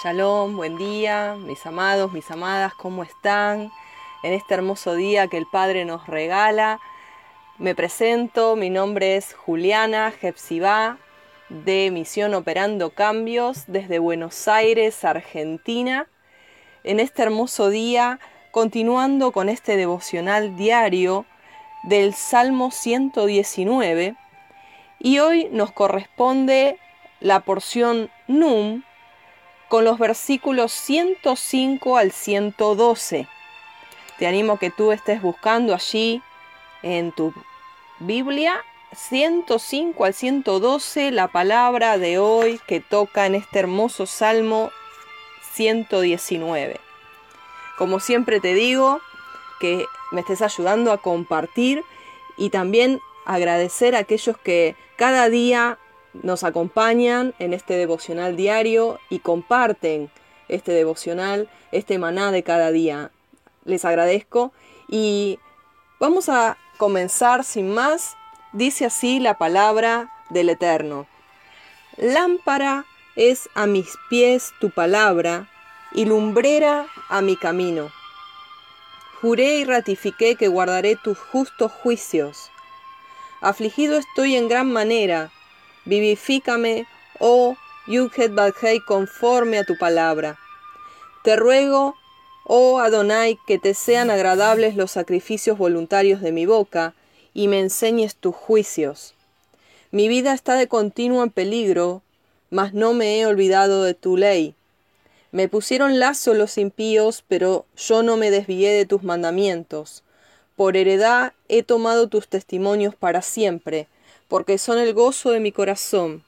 Shalom, buen día, mis amados, mis amadas, ¿cómo están? En este hermoso día que el Padre nos regala, me presento, mi nombre es Juliana Jepsibá, de Misión Operando Cambios, desde Buenos Aires, Argentina. En este hermoso día, continuando con este devocional diario del Salmo 119, y hoy nos corresponde la porción Num, con los versículos 105 al 112. Te animo que tú estés buscando allí en tu Biblia 105 al 112 la palabra de hoy que toca en este hermoso Salmo 119. Como siempre te digo, que me estés ayudando a compartir y también agradecer a aquellos que cada día nos acompañan en este devocional diario y comparten este devocional, este maná de cada día. Les agradezco y vamos a comenzar sin más. Dice así la palabra del Eterno. Lámpara es a mis pies tu palabra y lumbrera a mi camino. Juré y ratifiqué que guardaré tus justos juicios. Afligido estoy en gran manera vivifícame, oh Yudhet Badhei, conforme a tu palabra. Te ruego, oh Adonai, que te sean agradables los sacrificios voluntarios de mi boca, y me enseñes tus juicios. Mi vida está de continuo en peligro, mas no me he olvidado de tu ley. Me pusieron lazo los impíos, pero yo no me desvié de tus mandamientos. Por heredad he tomado tus testimonios para siempre, porque son el gozo de mi corazón.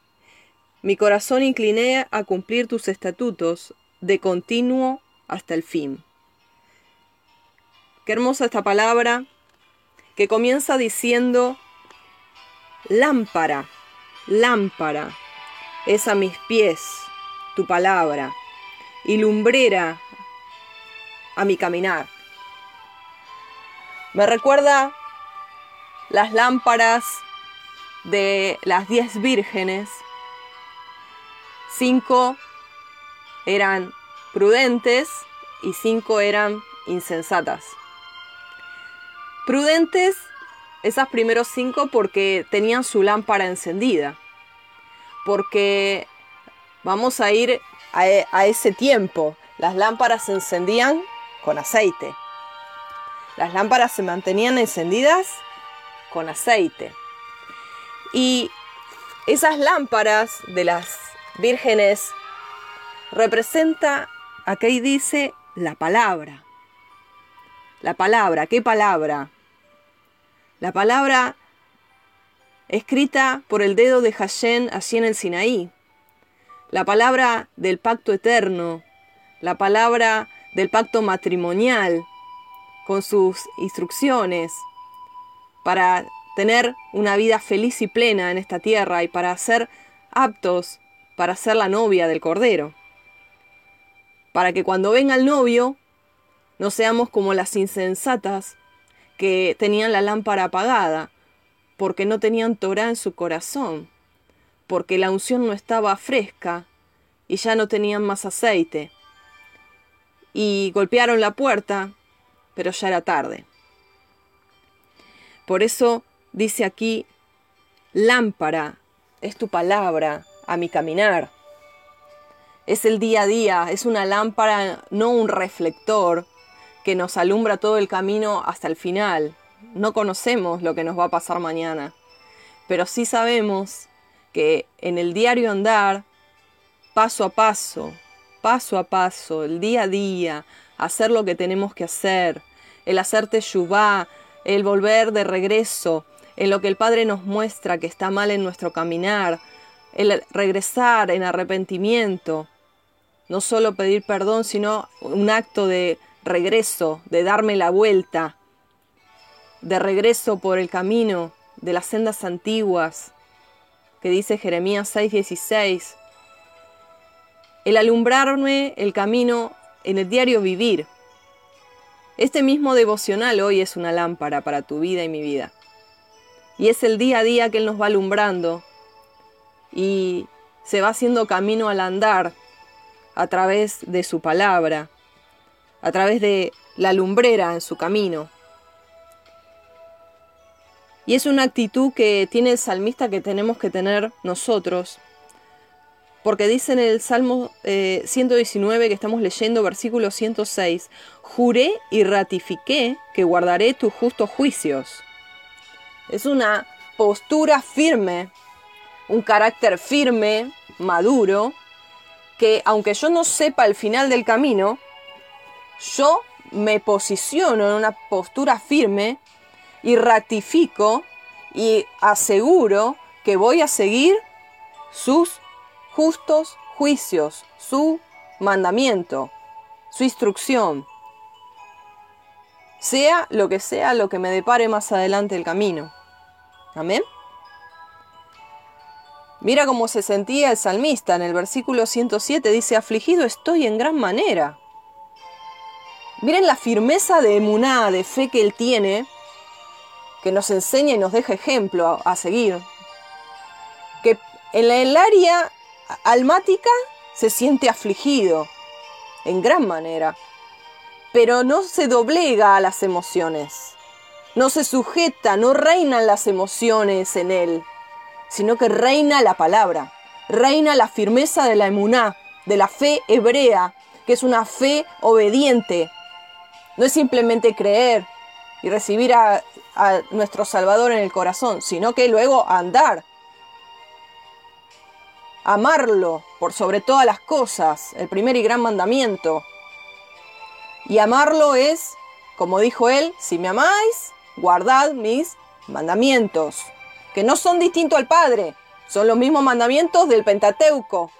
Mi corazón incliné a cumplir tus estatutos de continuo hasta el fin. Qué hermosa esta palabra que comienza diciendo, lámpara, lámpara, es a mis pies tu palabra y lumbrera a mi caminar. Me recuerda las lámparas de las diez vírgenes, cinco eran prudentes y cinco eran insensatas. Prudentes, esas primeros cinco porque tenían su lámpara encendida, porque vamos a ir a, a ese tiempo, las lámparas se encendían con aceite. Las lámparas se mantenían encendidas con aceite. Y esas lámparas de las vírgenes representa, aquí dice, la palabra. La palabra, ¿qué palabra? La palabra escrita por el dedo de Hashem allí en el Sinaí. La palabra del pacto eterno. La palabra del pacto matrimonial con sus instrucciones para tener una vida feliz y plena en esta tierra y para ser aptos para ser la novia del Cordero. Para que cuando venga el novio no seamos como las insensatas que tenían la lámpara apagada, porque no tenían Torah en su corazón, porque la unción no estaba fresca y ya no tenían más aceite. Y golpearon la puerta, pero ya era tarde. Por eso Dice aquí, lámpara es tu palabra a mi caminar. Es el día a día, es una lámpara, no un reflector que nos alumbra todo el camino hasta el final. No conocemos lo que nos va a pasar mañana, pero sí sabemos que en el diario andar, paso a paso, paso a paso, el día a día, hacer lo que tenemos que hacer, el hacerte yubá, el volver de regreso, en lo que el Padre nos muestra que está mal en nuestro caminar, el regresar en arrepentimiento, no solo pedir perdón, sino un acto de regreso, de darme la vuelta, de regreso por el camino de las sendas antiguas, que dice Jeremías 6:16, el alumbrarme el camino en el diario vivir. Este mismo devocional hoy es una lámpara para tu vida y mi vida. Y es el día a día que Él nos va alumbrando y se va haciendo camino al andar a través de su palabra, a través de la lumbrera en su camino. Y es una actitud que tiene el salmista que tenemos que tener nosotros, porque dice en el Salmo 119 eh, que estamos leyendo, versículo 106, juré y ratifiqué que guardaré tus justos juicios. Es una postura firme, un carácter firme, maduro, que aunque yo no sepa el final del camino, yo me posiciono en una postura firme y ratifico y aseguro que voy a seguir sus justos juicios, su mandamiento, su instrucción, sea lo que sea lo que me depare más adelante el camino. Amén. Mira cómo se sentía el salmista en el versículo 107, dice, afligido estoy en gran manera. Miren la firmeza de emuná, de fe que él tiene, que nos enseña y nos deja ejemplo a, seguir. Que en el área almática se siente afligido, en gran manera, pero no se doblega a las emociones, no se sujeta, no reinan las emociones en él, sino que reina la palabra, reina la firmeza de la emuná, de la fe hebrea, que es una fe obediente, no es simplemente creer y recibir a, nuestro Salvador en el corazón, sino que luego andar. Amarlo por sobre todas las cosas, el primer y gran mandamiento. Y amarlo es, como dijo él, si me amáis, guardad mis mandamientos, que no son distintos al Padre, son los mismos mandamientos del Pentateuco.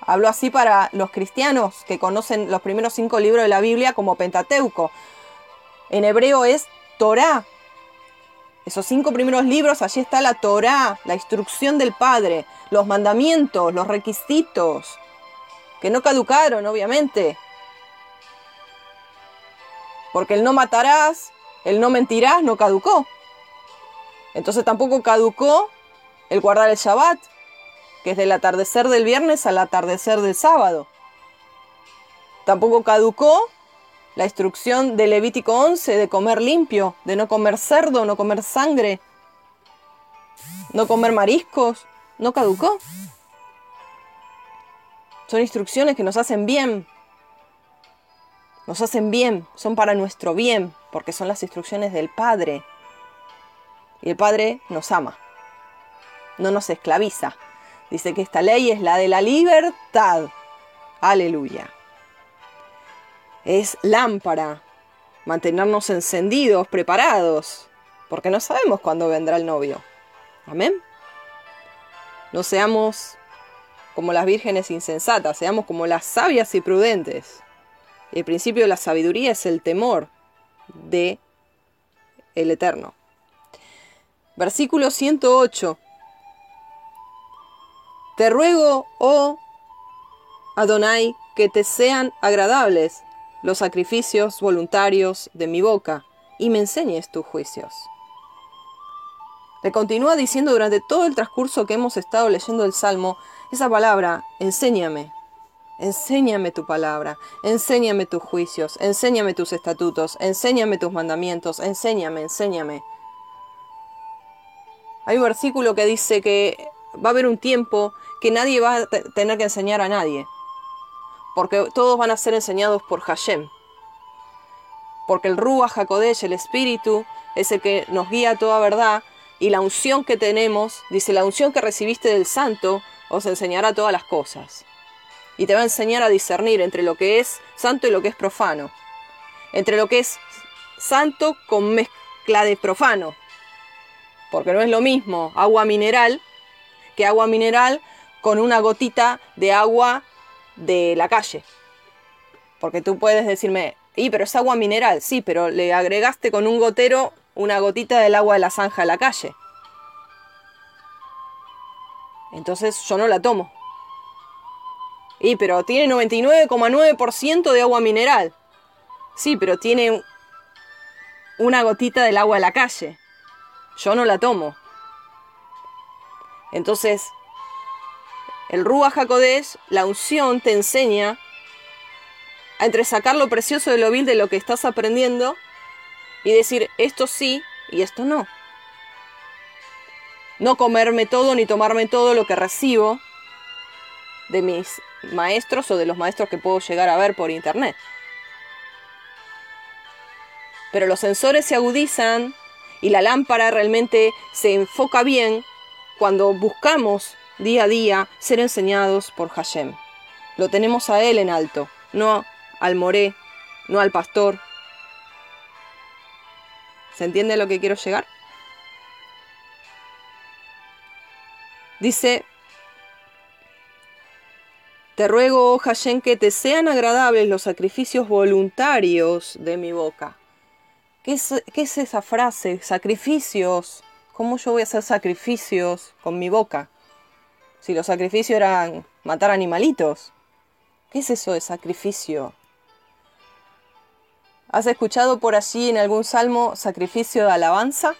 Hablo así para los cristianos que conocen los primeros cinco libros de la Biblia como Pentateuco. En hebreo es Torah. Esos cinco primeros libros, allí está la Torah, la instrucción del Padre, los mandamientos, los requisitos, que no caducaron, obviamente. Porque el no matarás, el no mentirás, no caducó. Entonces tampoco caducó el guardar el Shabbat, que es del atardecer del viernes al atardecer del sábado. Tampoco caducó la instrucción de Levítico 11 de comer limpio, de no comer cerdo, no comer sangre, no comer mariscos, no caducó. Son instrucciones que nos hacen bien. Nos hacen bien, son para nuestro bien, porque son las instrucciones del Padre. Y el Padre nos ama, no nos esclaviza. Dice que esta ley es la de la libertad. Aleluya. Es lámpara. Mantenernos encendidos, preparados. Porque no sabemos cuándo vendrá el novio. Amén. No seamos como las vírgenes insensatas, seamos como las sabias y prudentes. El principio de la sabiduría es el temor de el Eterno. Versículo 108. Te ruego, oh Adonai, que te sean agradables los sacrificios voluntarios de mi boca y me enseñes tus juicios. Le continúa diciendo durante todo el transcurso que hemos estado leyendo el Salmo esa palabra, enséñame, enséñame tu palabra, enséñame tus juicios, enséñame tus estatutos, enséñame tus mandamientos, enséñame, enséñame. Hay un versículo que dice que va a haber un tiempo que nadie va a tener que enseñar a nadie. Porque todos van a ser enseñados por Hashem. Porque el Ruach HaKodesh, el Espíritu, es el que nos guía a toda verdad. Y la unción que tenemos, dice, la unción que recibiste del Santo, os enseñará todas las cosas. Y te va a enseñar a discernir entre lo que es santo y lo que es profano. Entre lo que es santo con mezcla de profano. Porque no es lo mismo agua mineral que agua mineral con una gotita de agua de la calle. Porque tú puedes decirme, y pero es agua mineral, sí, pero le agregaste con un gotero una gotita del agua de la zanja de la calle. Entonces yo no la tomo. Y pero tiene 99,9% de agua mineral. Sí, pero tiene una gotita del agua de la calle. Yo no la tomo. Entonces, El Rúa Jacodés, la unción, te enseña a entresacar lo precioso de lo vil de lo que estás aprendiendo y decir esto sí y esto no. No comerme todo ni tomarme todo lo que recibo de mis maestros o de los maestros que puedo llegar a ver por internet. Pero los sensores se agudizan y la lámpara realmente se enfoca bien cuando buscamos día a día ser enseñados por Hashem. Lo tenemos a Él en alto, no al moré, no al pastor. ¿Se entiende lo que quiero llegar? Dice, te ruego, oh Hashem, que te sean agradables los sacrificios voluntarios de mi boca. ¿Qué es, ¿Qué es esa frase? Sacrificios. ¿Cómo yo voy a hacer sacrificios con mi boca? Si los sacrificios eran matar animalitos. ¿Qué es eso de sacrificio? ¿Has escuchado por allí en algún salmo sacrificio de alabanza?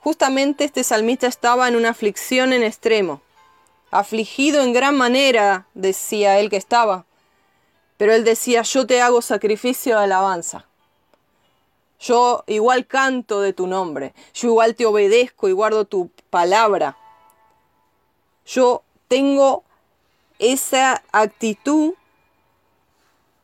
Justamente este salmista estaba en una aflicción en extremo. Afligido en gran manera, decía él que estaba. Pero él decía, yo te hago sacrificio de alabanza. Yo igual canto de tu nombre, yo igual te obedezco y guardo tu palabra. Yo tengo esa actitud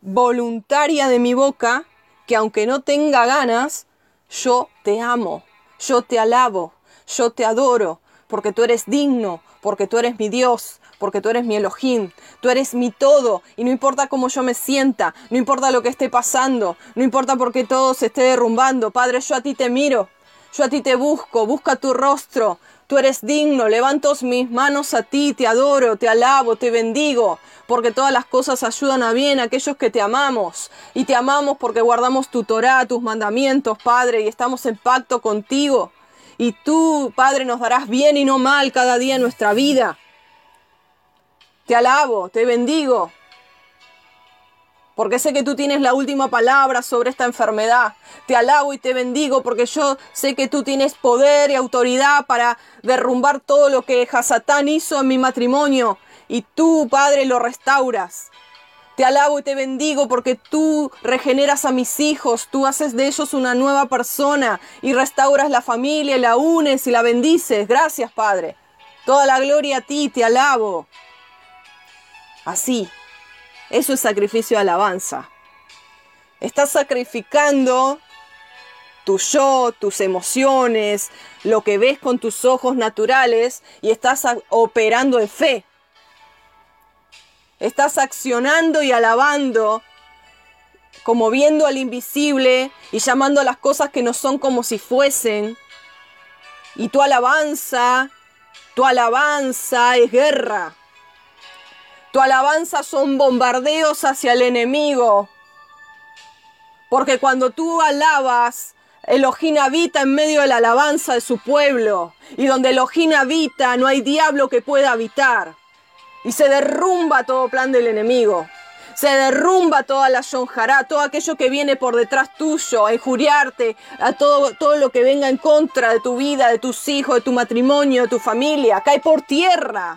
voluntaria de mi boca que aunque no tenga ganas, yo te amo, yo te alabo, yo te adoro, porque tú eres digno, porque tú eres mi Dios, porque tú eres mi Elohim, tú eres mi todo, y no importa cómo yo me sienta, no importa lo que esté pasando, no importa porque todo se esté derrumbando, Padre, yo a ti te miro, yo a ti te busco, busca tu rostro, tú eres digno, levanto mis manos a ti, te adoro, te alabo, te bendigo, porque todas las cosas ayudan a bien a aquellos que te amamos, y te amamos porque guardamos tu Torah, tus mandamientos, Padre, y estamos en pacto contigo. Y tú, Padre, nos darás bien y no mal cada día en nuestra vida. Te alabo, te bendigo. Porque sé que tú tienes la última palabra sobre esta enfermedad. Te alabo y te bendigo porque yo sé que tú tienes poder y autoridad para derrumbar todo lo que Hasatán hizo en mi matrimonio. Y tú, Padre, lo restauras. Te alabo y te bendigo porque tú regeneras a mis hijos, tú haces de ellos una nueva persona y restauras la familia, la unes y la bendices. Gracias, Padre. Toda la gloria a ti, te alabo. Así. Eso es sacrificio de alabanza. Estás sacrificando tu yo, tus emociones, lo que ves con tus ojos naturales y estás operando en fe. Estás accionando y alabando, como viendo al invisible y llamando a las cosas que no son como si fuesen. Y tu alabanza, tu alabanza es guerra. Tu alabanza son bombardeos hacia el enemigo. Porque cuando tú alabas, Elohim habita en medio de la alabanza de su pueblo. Y donde Elohim habita, no hay diablo que pueda habitar. Y se derrumba todo plan del enemigo. Se derrumba toda la yonjará, todo aquello que viene por detrás tuyo, a injuriarte, a todo, todo lo que venga en contra de tu vida, de tus hijos, de tu matrimonio, de tu familia. Cae por tierra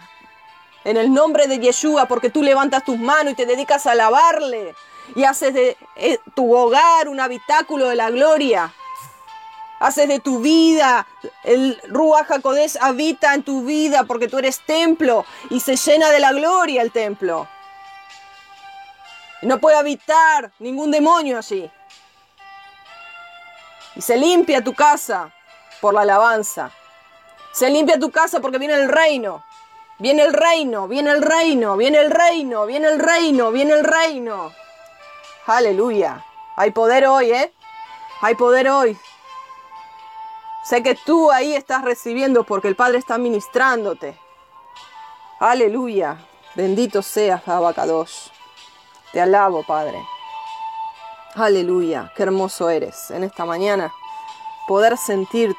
en el nombre de Yeshua, porque tú levantas tus manos y te dedicas a alabarle y haces de eh, tu hogar un habitáculo de la gloria. Haces de tu vida, el Ruach HaKodesh habita en tu vida porque tú eres templo y se llena de la gloria el templo. no puede habitar ningún demonio allí. Y se limpia tu casa por la alabanza. Se limpia tu casa porque viene el reino. Viene el reino, viene el reino, viene el reino, viene el reino, viene el reino. Aleluya. Hay poder hoy, ¿eh? Hay poder hoy. Sé que tú ahí estás recibiendo porque el Padre está ministrándote. Aleluya. Bendito seas, Abacados. Te alabo, Padre. Aleluya. Qué hermoso eres en esta mañana. Poder sentir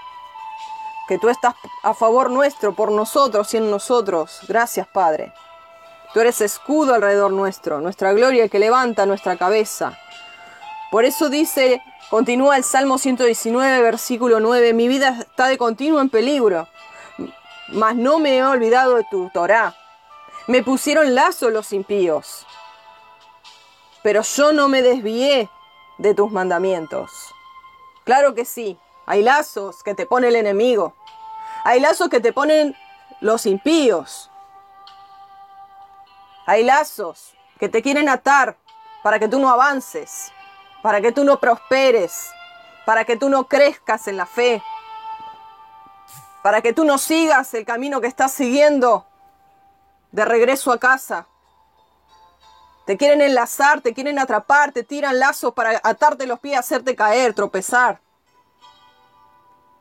que tú estás a favor nuestro, por nosotros y en nosotros. Gracias, Padre. Tú eres escudo alrededor nuestro, nuestra gloria que levanta nuestra cabeza. Por eso dice, continúa el Salmo 119, versículo 9, mi vida está de continuo en peligro. mas no me he olvidado de tu Torah. Me pusieron lazo los impíos, pero yo no me desvié de tus mandamientos. Claro que sí, hay lazos que te pone el enemigo, hay lazos que te ponen los impíos, hay lazos que te quieren atar para que tú no avances, para que tú no prosperes, para que tú no crezcas en la fe, para que tú no sigas el camino que estás siguiendo de regreso a casa. Te quieren enlazar, te quieren atrapar, te tiran lazos para atarte los pies, hacerte caer, tropezar.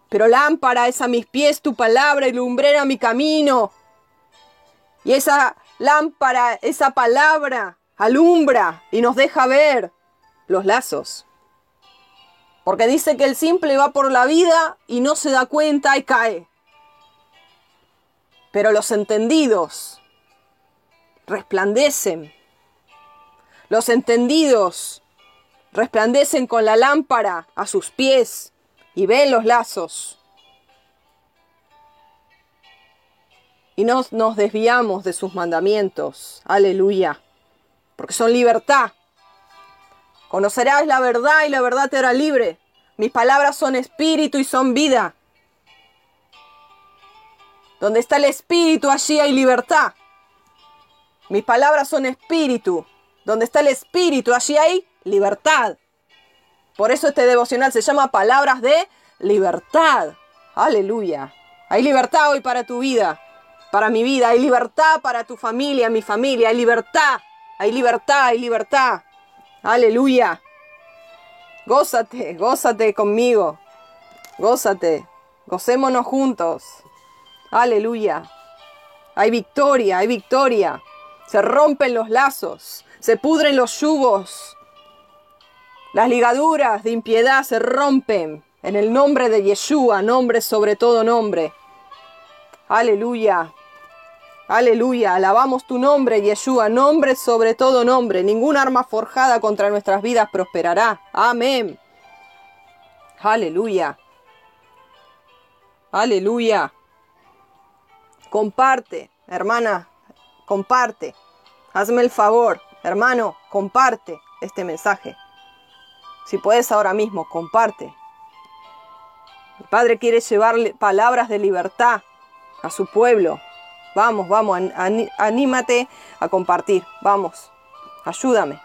Pero lámpara es a mis pies tu palabra y lumbrera mi camino. Y esa lámpara, esa palabra, alumbra y nos deja ver los lazos. Porque dice que el simple va por la vida y no se da cuenta y cae. Pero los entendidos resplandecen. Los entendidos resplandecen con la lámpara a sus pies y ven los lazos. Y no nos desviamos de sus mandamientos. Aleluya. Porque son libertad. Conocerás la verdad y la verdad te hará libre. Mis palabras son espíritu y son vida. Donde está el espíritu, allí hay libertad. Mis palabras son espíritu. Donde está el espíritu, allí hay libertad. Por eso este devocional se llama Palabras de Libertad. Aleluya. Hay libertad hoy para tu vida, para mi vida. Hay libertad para tu familia, mi familia. Hay libertad. Hay libertad, hay libertad. Aleluya. Gózate, gózate conmigo. Gózate. Gocémonos juntos. Aleluya. Hay victoria, hay victoria. Se rompen los lazos, se pudren los yugos. Las ligaduras de impiedad se rompen en el nombre de Yeshua, nombre sobre todo nombre. Aleluya. Aleluya, alabamos tu nombre, Yeshua, nombre sobre todo nombre. Ningún arma forjada contra nuestras vidas prosperará. Amén. Aleluya. Aleluya. Comparte, hermana, comparte. Hazme el favor, hermano, comparte este mensaje. Si puedes ahora mismo, comparte. El Padre quiere llevarle palabras de libertad a su pueblo. Vamos, vamos, anímate a compartir. Vamos, ayúdame.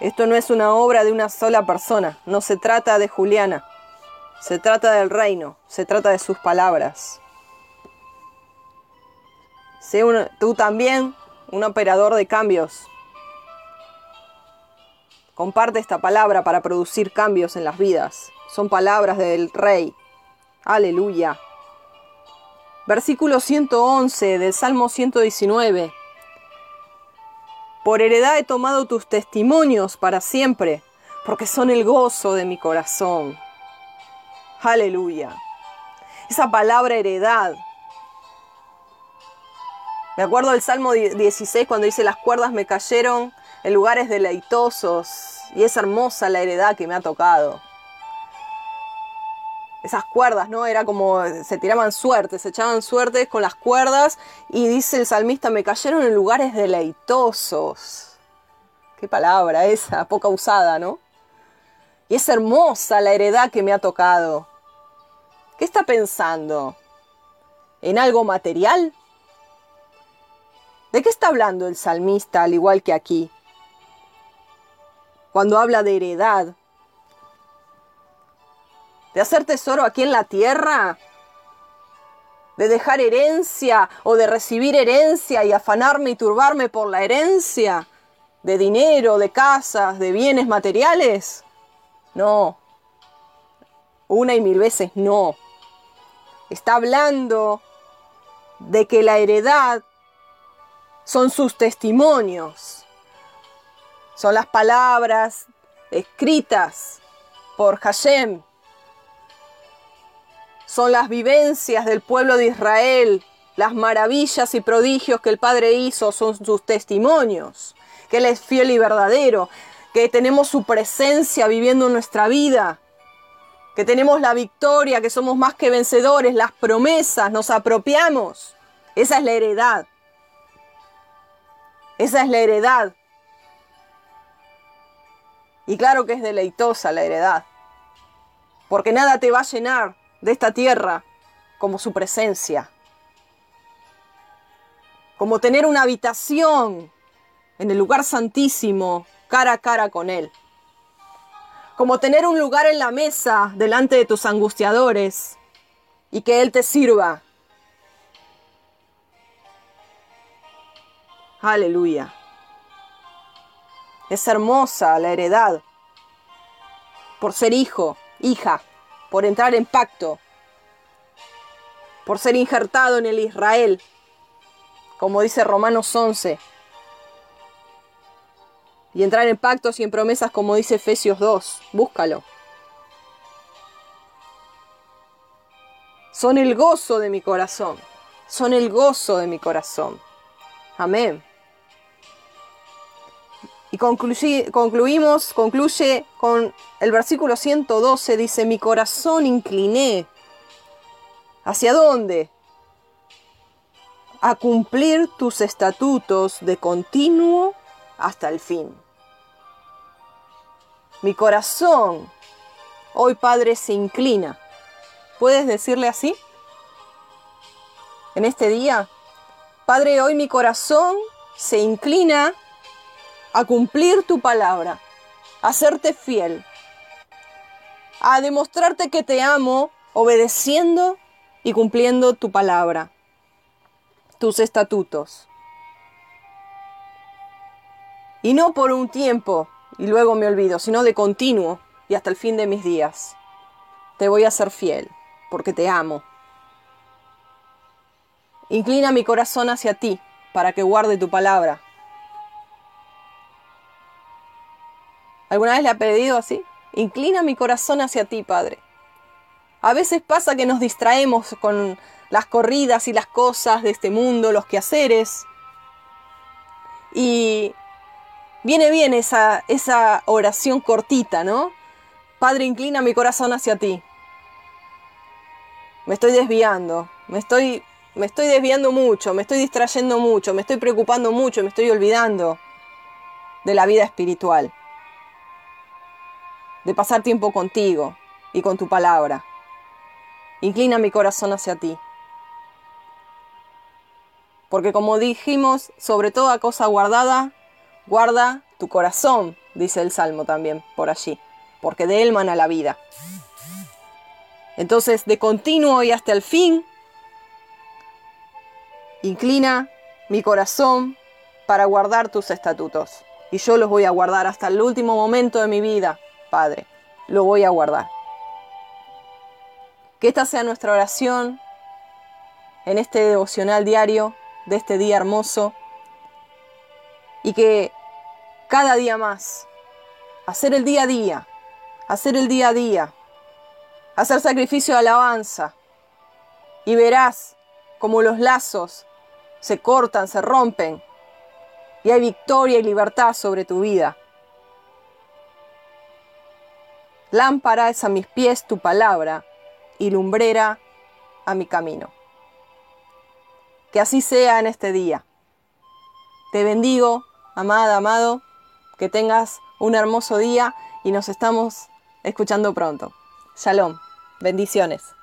Esto no es una obra de una sola persona. No se trata de Juliana. Se trata del reino. Se trata de sus palabras. Sé tú también un operador de cambios. Comparte esta palabra para producir cambios en las vidas. Son palabras del Rey. Aleluya. Versículo 111 del Salmo 119. Por heredad he tomado tus testimonios para siempre, porque son el gozo de mi corazón. Aleluya. Esa palabra heredad me acuerdo del Salmo 16 cuando dice, las cuerdas me cayeron en lugares deleitosos y es hermosa la heredad que me ha tocado. Esas cuerdas, ¿no? Era como se tiraban suertes, se echaban suertes con las cuerdas y dice el salmista, me cayeron en lugares deleitosos. Qué palabra esa, poca usada, ¿no? Y es hermosa la heredad que me ha tocado. ¿Qué está pensando? ¿En algo material? ¿De qué está hablando el salmista al igual que aquí? Cuando habla de heredad, de hacer tesoro aquí en la tierra, de dejar herencia o de recibir herencia y afanarme y turbarme por la herencia, de dinero, de casas, de bienes materiales. No, una y mil veces no. Está hablando de que la heredad son sus testimonios, son las palabras escritas por Hashem, son las vivencias del pueblo de Israel, las maravillas y prodigios que el Padre hizo, son sus testimonios, que Él es fiel y verdadero, que tenemos su presencia viviendo nuestra vida, que tenemos la victoria, que somos más que vencedores, las promesas, nos apropiamos. Esa es la heredad. Esa es la heredad. Y claro que es deleitosa la heredad, porque nada te va a llenar de esta tierra como su presencia, como tener una habitación en el lugar santísimo, cara a cara con Él, como tener un lugar en la mesa delante de tus angustiadores y que Él te sirva. Aleluya. Es hermosa la heredad por ser hijo, hija, por entrar en pacto, por ser injertado en el Israel, como dice Romanos 11, y entrar en pactos y en promesas como dice Efesios 2. Búscalo. Son el gozo de mi corazón. Son el gozo de mi corazón. Amén. Y concluimos, concluye con el versículo 112, dice, mi corazón incliné. ¿Hacia dónde? A cumplir tus estatutos de continuo hasta el fin. Mi corazón, hoy Padre, se inclina. ¿Puedes decirle así? En este día, Padre, hoy mi corazón se inclina a cumplir tu palabra, a serte fiel, a demostrarte que te amo obedeciendo y cumpliendo tu palabra, tus estatutos. Y no por un tiempo y luego me olvido, sino de continuo y hasta el fin de mis días. Te voy a ser fiel, porque te amo. Inclina mi corazón hacia ti, para que guarde tu palabra ¿Alguna vez le ha pedido así? Inclina mi corazón hacia ti, Padre. A veces pasa que nos distraemos con las corridas y las cosas de este mundo, los quehaceres. Y viene bien esa, esa oración cortita, ¿no? Padre, inclina mi corazón hacia ti. Me estoy desviando, me estoy, me estoy desviando mucho, me estoy distrayendo mucho, me estoy preocupando mucho, me estoy olvidando de la vida espiritual de pasar tiempo contigo y con tu palabra. Inclina mi corazón hacia ti. Porque como dijimos, sobre toda cosa guardada, guarda tu corazón, dice el Salmo también por allí, porque de él mana la vida. Entonces, de continuo y hasta el fin, inclina mi corazón para guardar tus estatutos. Y yo los voy a guardar hasta el último momento de mi vida, Padre, lo voy a guardar. Que esta sea nuestra oración en este devocional diario de este día hermoso y que cada día más, hacer el día a día, hacer el día a día, hacer sacrificio de alabanza y verás como los lazos se cortan, se rompen y hay victoria y libertad sobre tu vida. Lámpara es a mis pies tu palabra y lumbrera a mi camino. Que así sea en este día. Te bendigo, amada, amado, que tengas un hermoso día y nos estamos escuchando pronto. Shalom, bendiciones.